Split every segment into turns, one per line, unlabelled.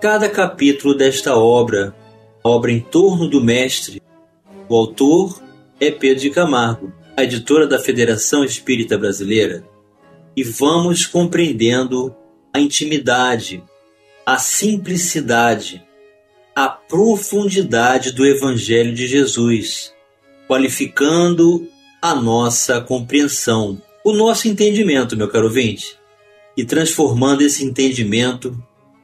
cada capítulo desta obra, obra em torno do Mestre. O autor é Pedro de Camargo, a editora da Federação Espírita Brasileira, e vamos compreendendo a intimidade, a simplicidade, a profundidade do Evangelho de Jesus, qualificando a nossa compreensão, o nosso entendimento, meu caro ouvinte, e transformando esse entendimento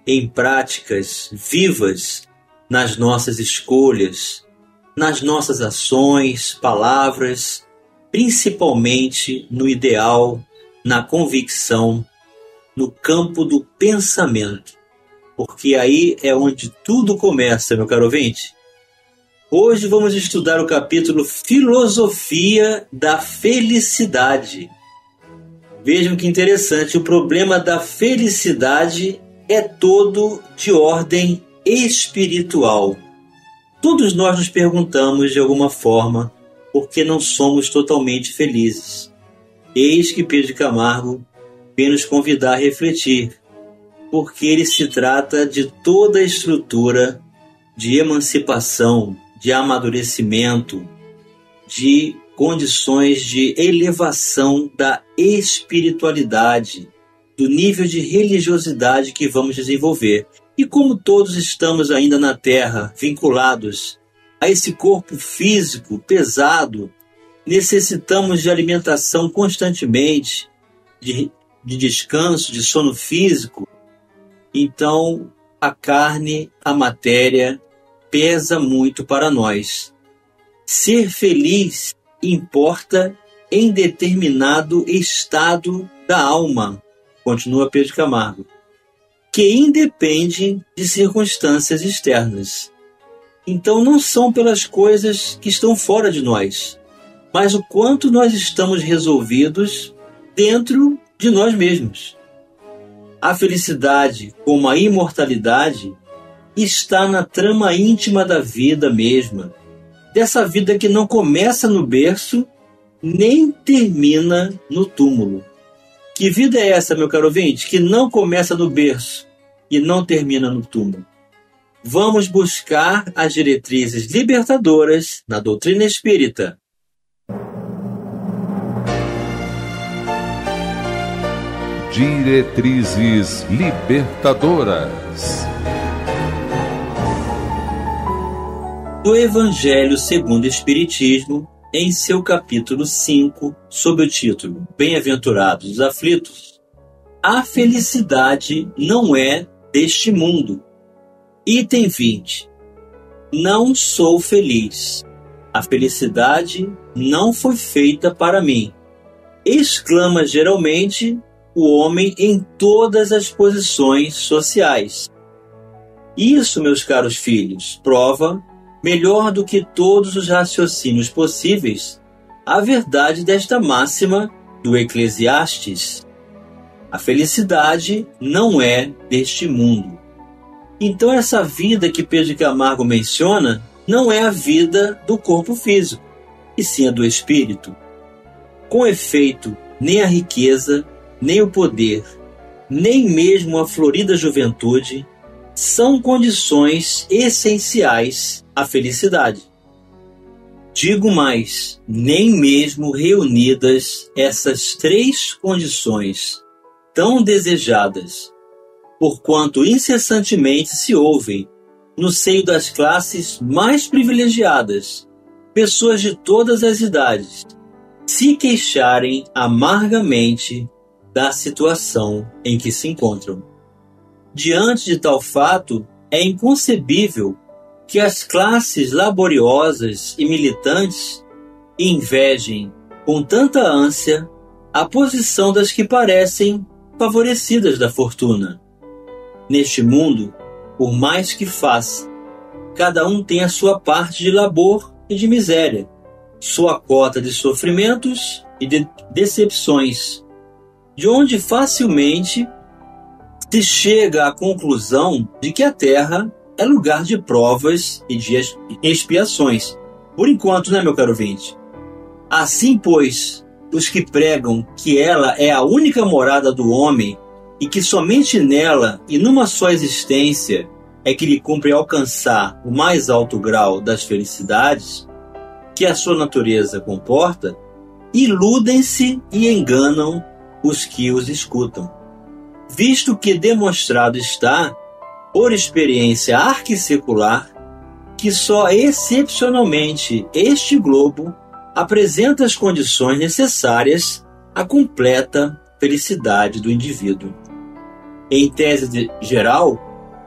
em práticas vivas nas nossas escolhas, nas nossas ações, palavras, principalmente no ideal, na convicção, no campo do pensamento. Porque aí é onde tudo começa, meu caro ouvinte. Hoje vamos estudar o capítulo Filosofia da Felicidade. Vejam que interessante, o problema da felicidade é todo de ordem espiritual. Todos nós nos perguntamos de alguma forma por que não somos totalmente felizes. Eis que Pedro Camargo vem nos convidar a refletir, porque ele se trata de toda a estrutura de emancipação, de amadurecimento, de condições de elevação da espiritualidade, do nível de religiosidade que vamos desenvolver. E como todos estamos ainda na Terra, vinculados a esse corpo físico pesado, necessitamos de alimentação constantemente, de, de descanso, de sono físico. Então, a carne, a matéria, pesa muito para nós. Ser feliz importa em determinado estado da alma, continua Pedro Camargo, que independe de circunstâncias externas. Então não são pelas coisas que estão fora de nós, mas o quanto nós estamos resolvidos dentro de nós mesmos. A felicidade, como a imortalidade, está na trama íntima da vida mesma, dessa vida que não começa no berço nem termina no túmulo. Que vida é essa, meu caro ouvinte, que não começa no berço e não termina no túmulo? Vamos buscar as diretrizes libertadoras na doutrina espírita.
Diretrizes libertadoras.
Do Evangelho segundo o Espiritismo, em seu capítulo 5, sob o título Bem-aventurados os aflitos, a felicidade não é deste mundo. Item 20. Não sou feliz. A felicidade não foi feita para mim. Exclama geralmente o homem em todas as posições sociais. Isso, meus caros filhos, prova melhor do que todos os raciocínios possíveis, a verdade desta máxima do Eclesiastes. A felicidade não é deste mundo. Então, essa vida que Pedro Camargo menciona não é a vida do corpo físico, e sim a do espírito. Com efeito, nem a riqueza, nem o poder, nem mesmo a florida juventude são condições essenciais à felicidade. Digo mais, nem mesmo reunidas essas três condições tão desejadas, porquanto incessantemente se ouvem, no seio das classes mais privilegiadas, pessoas de todas as idades se queixarem amargamente da situação em que se encontram. Diante de tal fato, é inconcebível que as classes laboriosas e militantes invejem com tanta ânsia a posição das que parecem favorecidas da fortuna. Neste mundo, por mais que faça. Cada um tem a sua parte de labor e de miséria, sua cota de sofrimentos e de decepções, de onde facilmente se chega à conclusão de que a Terra é lugar de provas e de expiações. Por enquanto, né, meu caro vinte? Assim, pois, os que pregam que ela é a única morada do homem e que somente nela e numa só existência é que lhe cumpre alcançar o mais alto grau das felicidades que a sua natureza comporta, iludem-se e enganam os que os escutam. Visto que demonstrado está, por experiência arquissecular, que só excepcionalmente este globo apresenta as condições necessárias à completa felicidade do indivíduo. Em tese geral,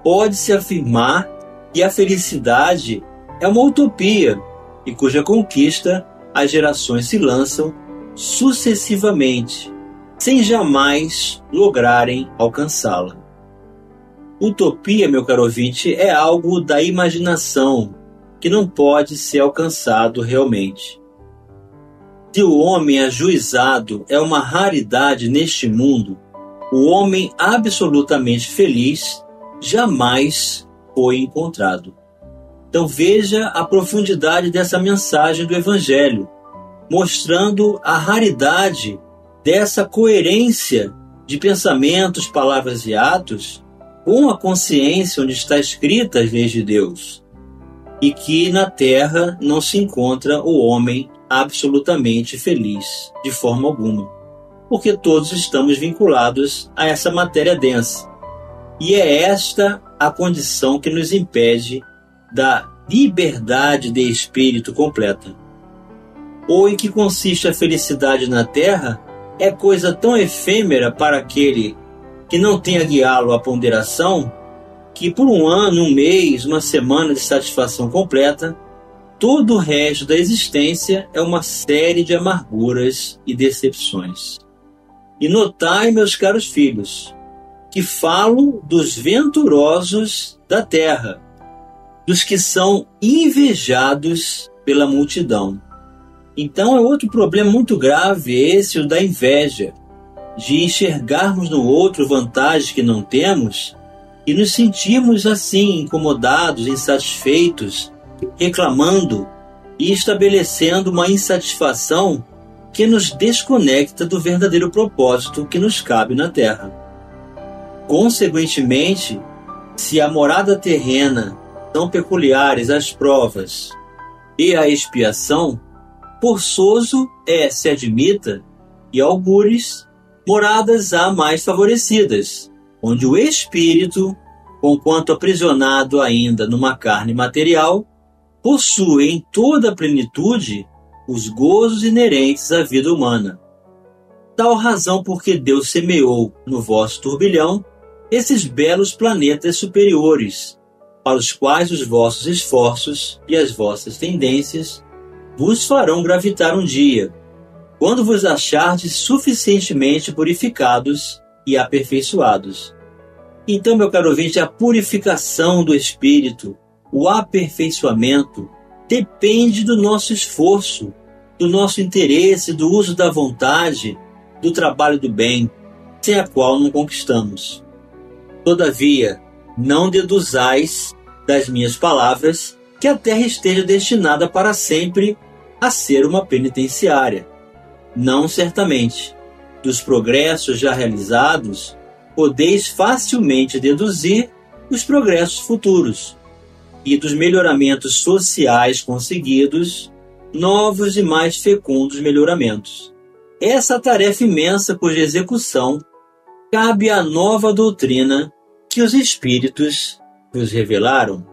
pode-se afirmar que a felicidade é uma utopia e cuja conquista as gerações se lançam sucessivamente, sem jamais lograrem alcançá-la. Utopia, meu caro ouvinte, é algo da imaginação que não pode ser alcançado realmente. Se o homem ajuizado é uma raridade neste mundo, o homem absolutamente feliz jamais foi encontrado. Então veja a profundidade dessa mensagem do Evangelho, mostrando a raridade dessa coerência de pensamentos, palavras e atos com a consciência onde está escrita as leis de Deus, e que na terra não se encontra o homem absolutamente feliz de forma alguma, porque todos estamos vinculados a essa matéria densa. E é esta a condição que nos impede da liberdade de espírito completa. Ou em que consiste a felicidade na terra é coisa tão efêmera para aquele que não tenha guiá-lo à ponderação, que por um ano, um mês, uma semana de satisfação completa, todo o resto da existência é uma série de amarguras e decepções. E notai, meus caros filhos, que falo dos venturosos da terra, dos que são invejados pela multidão. Então é outro problema muito grave esse, o da inveja de enxergarmos no outro vantagens que não temos e nos sentirmos assim incomodados, insatisfeitos, reclamando e estabelecendo uma insatisfação que nos desconecta do verdadeiro propósito que nos cabe na Terra. Consequentemente, se a morada terrena são peculiares as provas e a expiação, forçoso é se admita e algures moradas há mais favorecidas, onde o espírito, conquanto aprisionado ainda numa carne material, possui em toda a plenitude os gozos inerentes à vida humana. Tal razão porque Deus semeou no vosso turbilhão esses belos planetas superiores, para os quais os vossos esforços e as vossas tendências vos farão gravitar um dia, quando vos achardes suficientemente purificados e aperfeiçoados. Então, meu caro ouvinte, a purificação do espírito, o aperfeiçoamento, depende do nosso esforço, do nosso interesse, do uso da vontade, do trabalho do bem, sem a qual não conquistamos. Todavia, não deduzais das minhas palavras que a terra esteja destinada para sempre a ser uma penitenciária não certamente. Dos progressos já realizados, podeis facilmente deduzir os progressos futuros e dos melhoramentos sociais conseguidos, novos e mais fecundos melhoramentos. Essa tarefa imensa cuja execução cabe à nova doutrina que os espíritos nos revelaram.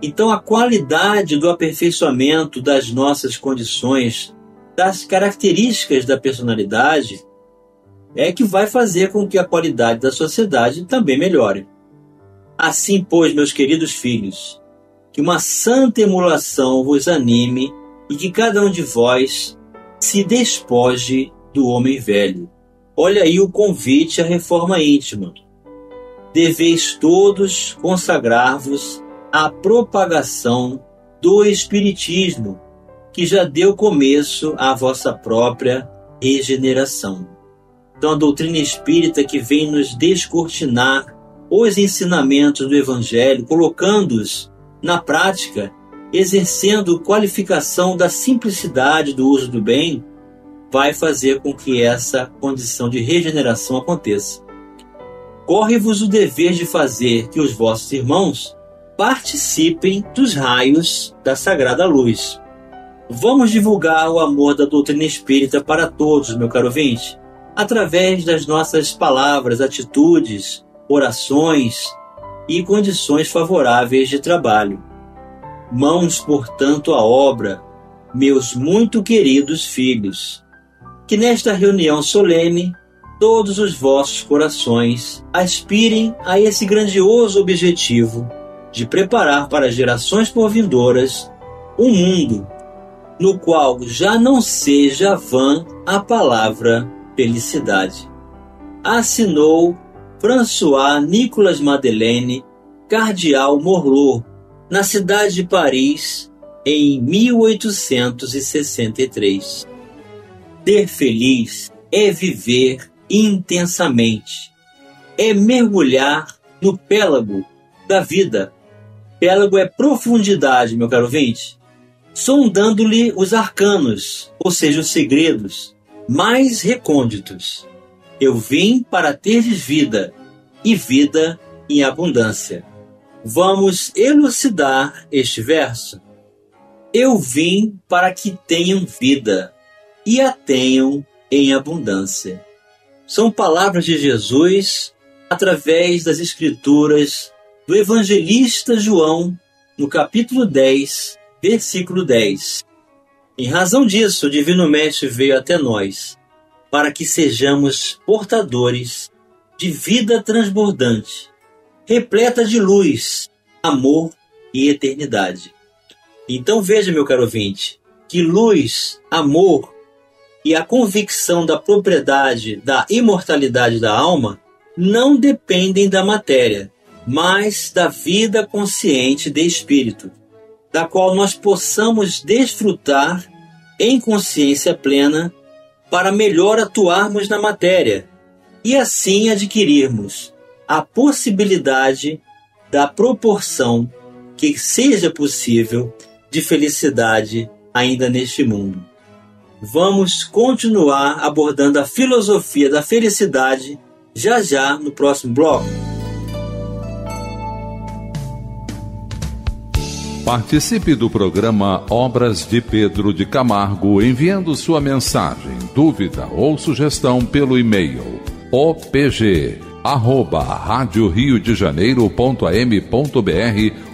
Então, a qualidade do aperfeiçoamento das nossas condições das características da personalidade é que vai fazer com que a qualidade da sociedade também melhore. Assim, pois, meus queridos filhos, que uma santa emulação vos anime e que cada um de vós se despoje do homem velho. Olha aí o convite à reforma íntima. deveis todos consagrar-vos à propagação do Espiritismo, que já deu começo à vossa própria regeneração. Então, a doutrina espírita que vem nos descortinar os ensinamentos do Evangelho, colocando-os na prática, exercendo qualificação da simplicidade do uso do bem, vai fazer com que essa condição de regeneração aconteça. Corre-vos o dever de fazer que os vossos irmãos participem dos raios da sagrada luz. Vamos divulgar o amor da doutrina espírita para todos, meu caro ouvinte, através das nossas palavras, atitudes, orações e condições favoráveis de trabalho. Mãos, portanto, à obra, meus muito queridos filhos que nesta reunião solene todos os vossos corações aspirem a esse grandioso objetivo de preparar para gerações por vindouras um mundo no qual já não seja vã a palavra felicidade. Assinou François Nicolas Madeleine, cardeal Morlot, na cidade de Paris, em 1863. Ser feliz é viver intensamente, é mergulhar no pélago da vida. Pélago é profundidade, meu caro ouvinte, sondando-lhe os arcanos, ou seja, os segredos mais recônditos. Eu vim para teres vida, e vida em abundância. Vamos elucidar este verso. Eu vim para que tenham vida e a tenham em abundância. São palavras de Jesus através das Escrituras do evangelista João, no capítulo 10, versículo 10. Em razão disso, o Divino Mestre veio até nós, para que sejamos portadores de vida transbordante, repleta de luz, amor e eternidade. Então veja, meu caro ouvinte, que luz, amor e a convicção da propriedade da imortalidade da alma não dependem da matéria, mas da vida consciente de espírito, da qual nós possamos desfrutar em consciência plena para melhor atuarmos na matéria e assim adquirirmos a possibilidade da proporção que seja possível de felicidade ainda neste mundo vamos continuar abordando a filosofia da felicidade já já no próximo bloco.
Participe do programa Obras de Pedro de Camargo enviando sua mensagem, dúvida ou sugestão pelo e-mail opg arroba rádio Rio de Janeiro.am.br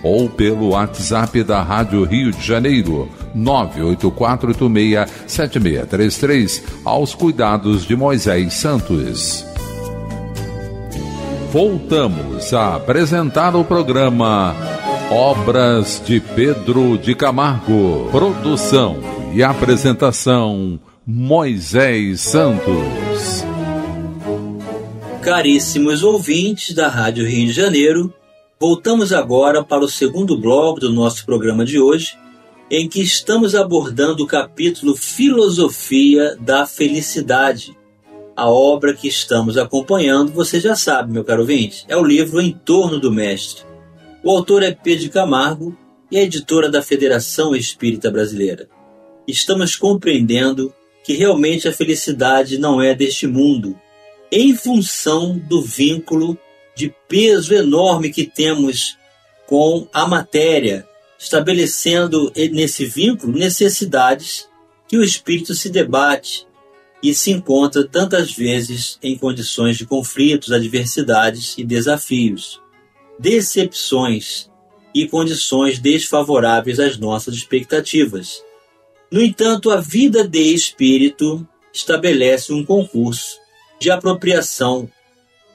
ou pelo WhatsApp da Rádio Rio de Janeiro 984867633 aos cuidados de Moisés Santos. Voltamos a apresentar o programa Obras de Pedro de Camargo. Produção e apresentação Moisés Santos.
Caríssimos ouvintes da Rádio Rio de Janeiro, voltamos agora para o segundo bloco do nosso programa de hoje, em que estamos abordando o capítulo Filosofia da Felicidade. A obra que estamos acompanhando, você já sabe, meu caro ouvinte, é o livro Em Torno do Mestre. O autor é Pedro Camargo e a editora da Federação Espírita Brasileira. Estamos compreendendo que realmente a felicidade não é deste mundo, em função do vínculo de peso enorme que temos com a matéria, estabelecendo nesse vínculo necessidades que o espírito se debate e se encontra tantas vezes em condições de conflitos, adversidades e desafios, decepções e condições desfavoráveis às nossas expectativas. No entanto, a vida de espírito estabelece um concurso de apropriação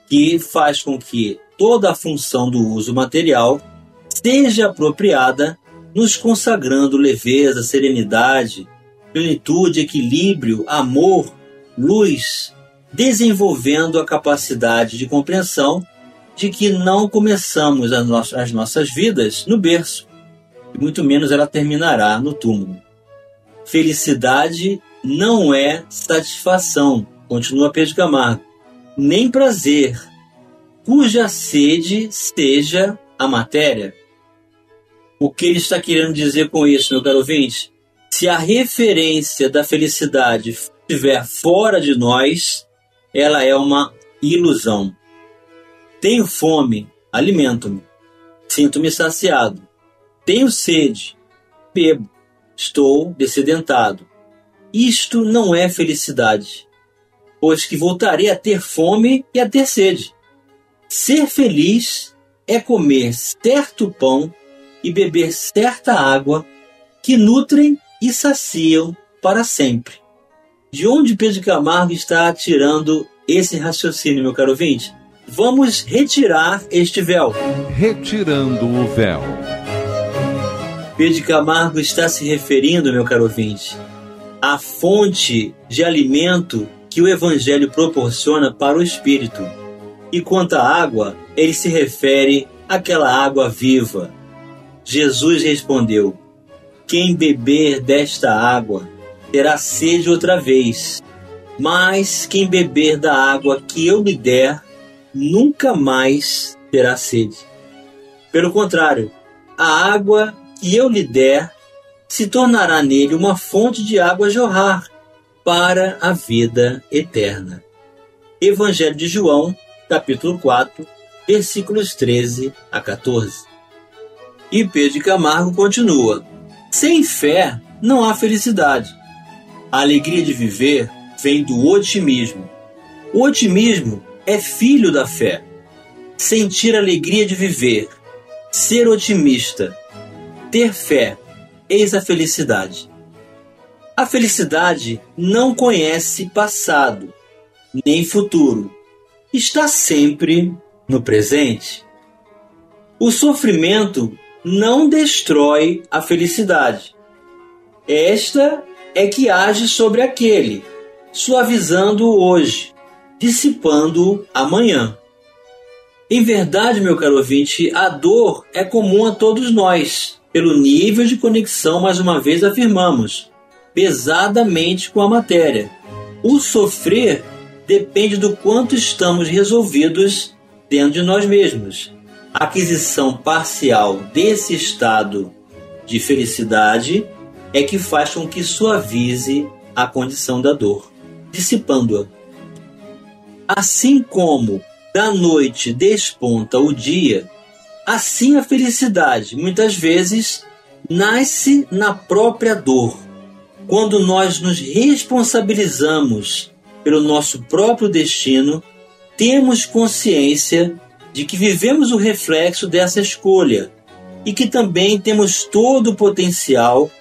que faz com que toda a função do uso material seja apropriada, nos consagrando leveza, serenidade, plenitude, equilíbrio, amor, luz, desenvolvendo a capacidade de compreensão de que não começamos as, no as nossas vidas no berço, e muito menos ela terminará no túmulo. Felicidade não é satisfação, continua Pedro Camargo, nem prazer, cuja sede seja a matéria. O que ele está querendo dizer com isso, meu caro ouvinte? Se a referência da felicidade estiver fora de nós, ela é uma ilusão. Tenho fome, alimento-me. Sinto-me saciado. Tenho sede, bebo. Estou descedentado. Isto não é felicidade, pois que voltarei a ter fome e a ter sede. Ser feliz é comer certo pão e beber certa água que nutrem e saciam para sempre. De onde Pedro Camargo está tirando esse raciocínio, meu caro ouvinte? Vamos retirar este véu.
Retirando o véu.
Pedro Camargo está se referindo, meu caro ouvinte, à fonte de alimento que o Evangelho proporciona para o espírito. E quanto à água, ele se refere àquela água viva. Jesus respondeu: Quem beber desta água terá sede outra vez, mas quem beber da água que eu lhe der nunca mais terá sede. Pelo contrário, a água que eu lhe der se tornará nele uma fonte de água jorrar para a vida eterna. Evangelho de João, capítulo 4, versículos 13 a 14. E Pedro de Camargo continua: Sem fé não há felicidade. A alegria de viver vem do otimismo. O otimismo é filho da fé. Sentir alegria de viver, ser otimista, ter fé, eis a felicidade. A felicidade não conhece passado, nem futuro. Está sempre no presente. O sofrimento não destrói a felicidade. Esta é que age sobre aquele, suavizando o hoje, dissipando amanhã. Em verdade, meu caro ouvinte, a dor é comum a todos nós, pelo nível de conexão, mais uma vez afirmamos, pesadamente com a matéria. O sofrer depende do quanto estamos resolvidos dentro de nós mesmos. A aquisição parcial desse estado de felicidade é que faz com que suavize a condição da dor, dissipando-a. Assim como da noite desponta o dia, assim a felicidade muitas vezes nasce na própria dor. Quando nós nos responsabilizamos pelo nosso próprio destino, temos consciência de que vivemos o reflexo dessa escolha e que também temos todo o potencial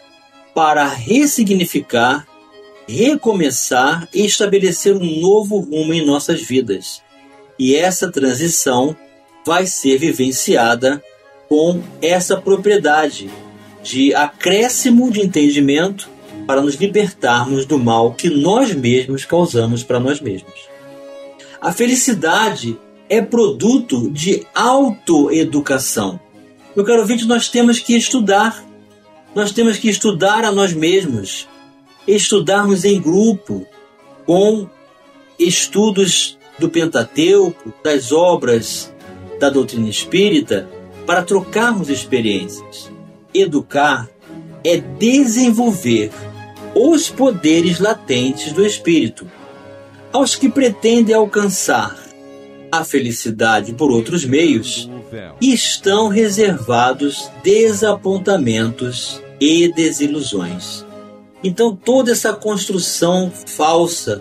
para ressignificar recomeçar e estabelecer um novo rumo em nossas vidas. E essa transição vai ser vivenciada com essa propriedade de acréscimo de entendimento para nos libertarmos do mal que nós mesmos causamos para nós mesmos. A felicidade é produto de autoeducação. Meu caro ouvinte, nós temos que estudar. Nós temos que estudar a nós mesmos estudarmos em grupo, com estudos do Pentateuco, das obras da doutrina espírita, para trocarmos experiências. Educar é desenvolver os poderes latentes do espírito. Aos que pretendem alcançar a felicidade por outros meios, estão reservados desapontamentos e desilusões. Então, toda essa construção falsa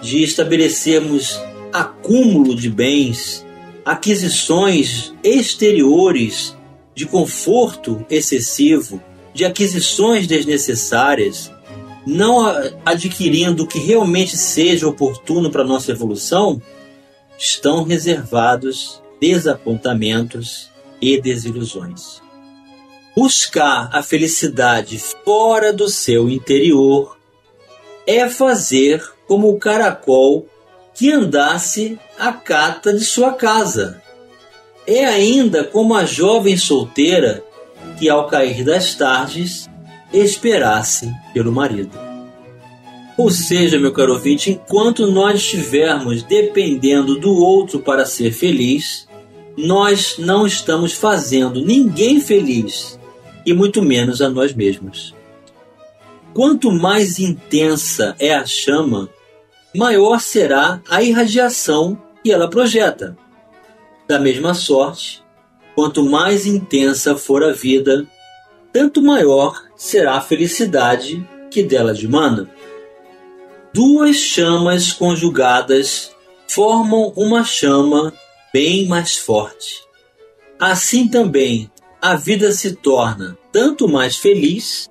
de estabelecermos acúmulo de bens, aquisições exteriores de conforto excessivo, de aquisições desnecessárias, não adquirindo o que realmente seja oportuno para a nossa evolução, estão reservados desapontamentos e desilusões. Buscar a felicidade fora do seu interior é fazer como o caracol que andasse à cata de sua casa. É ainda como a jovem solteira que, ao cair das tardes, esperasse pelo marido. Ou seja, meu caro ouvinte, enquanto nós estivermos dependendo do outro para ser feliz, nós não estamos fazendo ninguém feliz e muito menos a nós mesmos. Quanto mais intensa é a chama, maior será a irradiação que ela projeta. Da mesma sorte, quanto mais intensa for a vida, tanto maior será a felicidade que dela dimana. Duas chamas conjugadas formam uma chama bem mais forte. Assim também, a vida se torna tanto mais feliz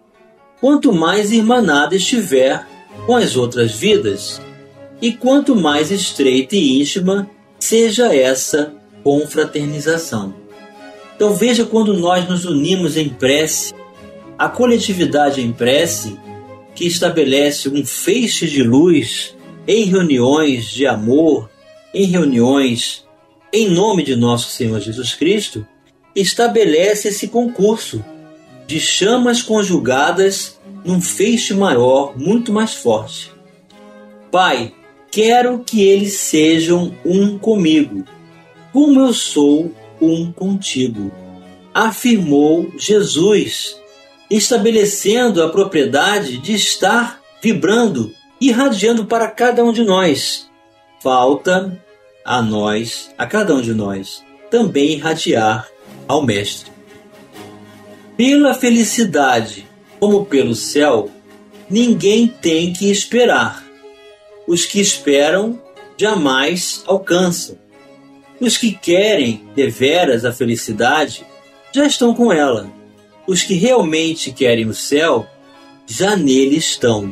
quanto mais irmanada estiver com as outras vidas e quanto mais estreita e íntima seja essa confraternização. Então veja quando nós nos unimos em prece, a coletividade em prece, que estabelece um feixe de luz em reuniões de amor, em reuniões em nome de nosso Senhor Jesus Cristo, estabelece esse concurso de chamas conjugadas num feixe maior, muito mais forte. Pai, quero que eles sejam um comigo, como eu sou um contigo, afirmou Jesus, estabelecendo a propriedade de estar vibrando, irradiando para cada um de nós. Falta a nós, a cada um de nós, também irradiar ao Mestre. Pela felicidade, como pelo céu, ninguém tem que esperar. Os que esperam jamais alcançam. Os que querem deveras a felicidade já estão com ela. Os que realmente querem o céu já nele estão.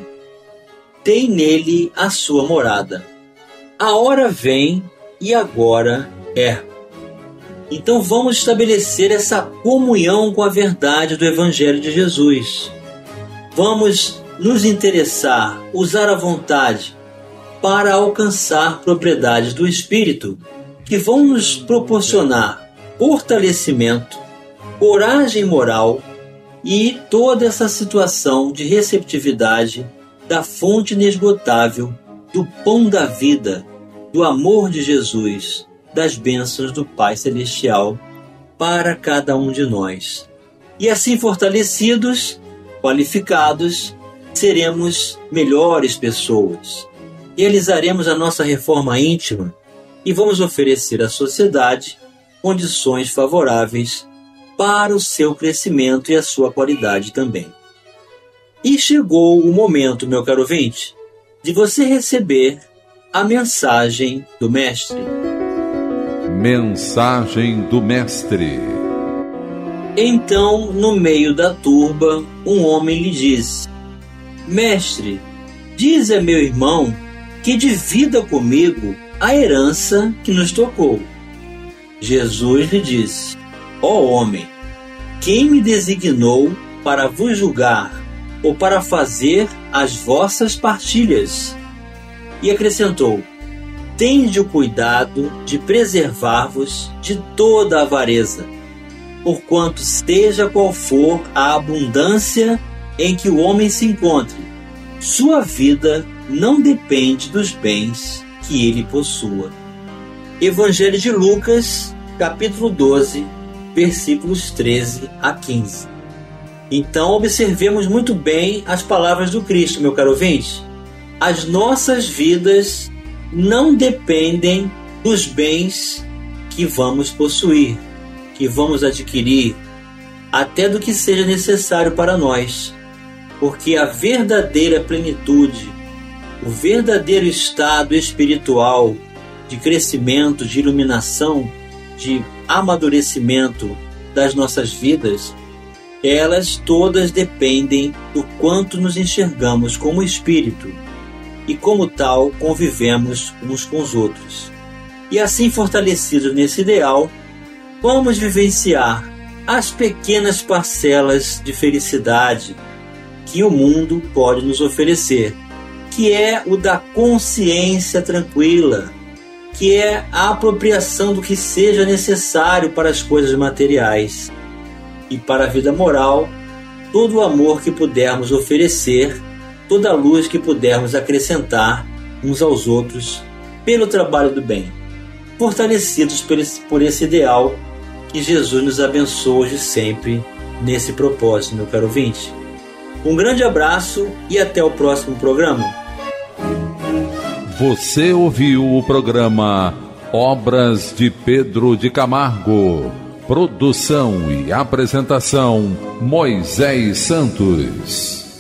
Tem nele a sua morada. A hora vem e agora é. Então vamos estabelecer essa comunhão com a verdade do Evangelho de Jesus. Vamos nos interessar, usar a vontade para alcançar propriedades do Espírito que vão nos proporcionar fortalecimento, coragem moral e toda essa situação de receptividade da fonte inesgotável do pão da vida do amor de Jesus, das bênçãos do Pai Celestial para cada um de nós. E assim fortalecidos, qualificados, seremos melhores pessoas. Realizaremos a nossa reforma íntima e vamos oferecer à sociedade condições favoráveis para o seu crescimento e a sua qualidade também. E chegou o momento, meu caro ouvinte, de você receber a mensagem do Mestre.
Mensagem do Mestre.
Então, no meio da turba, um homem lhe disse: Mestre, diz a meu irmão que divida comigo a herança que nos tocou. Jesus lhe disse: Ó oh homem, quem me designou para vos julgar ou para fazer as vossas partilhas? E acrescentou: Tende o cuidado de preservar-vos de toda avareza, porquanto seja qual for a abundância em que o homem se encontre, sua vida não depende dos bens que ele possua. Evangelho de Lucas, capítulo 12, versículos 13 a 15. Então, observemos muito bem as palavras do Cristo, meu caro ouvinte as nossas vidas não dependem dos bens que vamos possuir, que vamos adquirir, até do que seja necessário para nós, porque a verdadeira plenitude, o verdadeiro estado espiritual de crescimento, de iluminação, de amadurecimento das nossas vidas, elas todas dependem do quanto nos enxergamos como espírito e, como tal, convivemos uns com os outros. E assim, fortalecidos nesse ideal, vamos vivenciar as pequenas parcelas de felicidade que o mundo pode nos oferecer, que é o da consciência tranquila, que é a apropriação do que seja necessário para as coisas materiais e para a vida moral, todo o amor que pudermos oferecer, toda a luz que pudermos acrescentar uns aos outros pelo trabalho do bem, fortalecidos por esse, ideal que Jesus nos abençoe hoje sempre nesse propósito, meu caro ouvinte. Um grande abraço e até o próximo programa.
Você ouviu o programa Obras de Pedro de Camargo. Produção e apresentação Moisés Santos.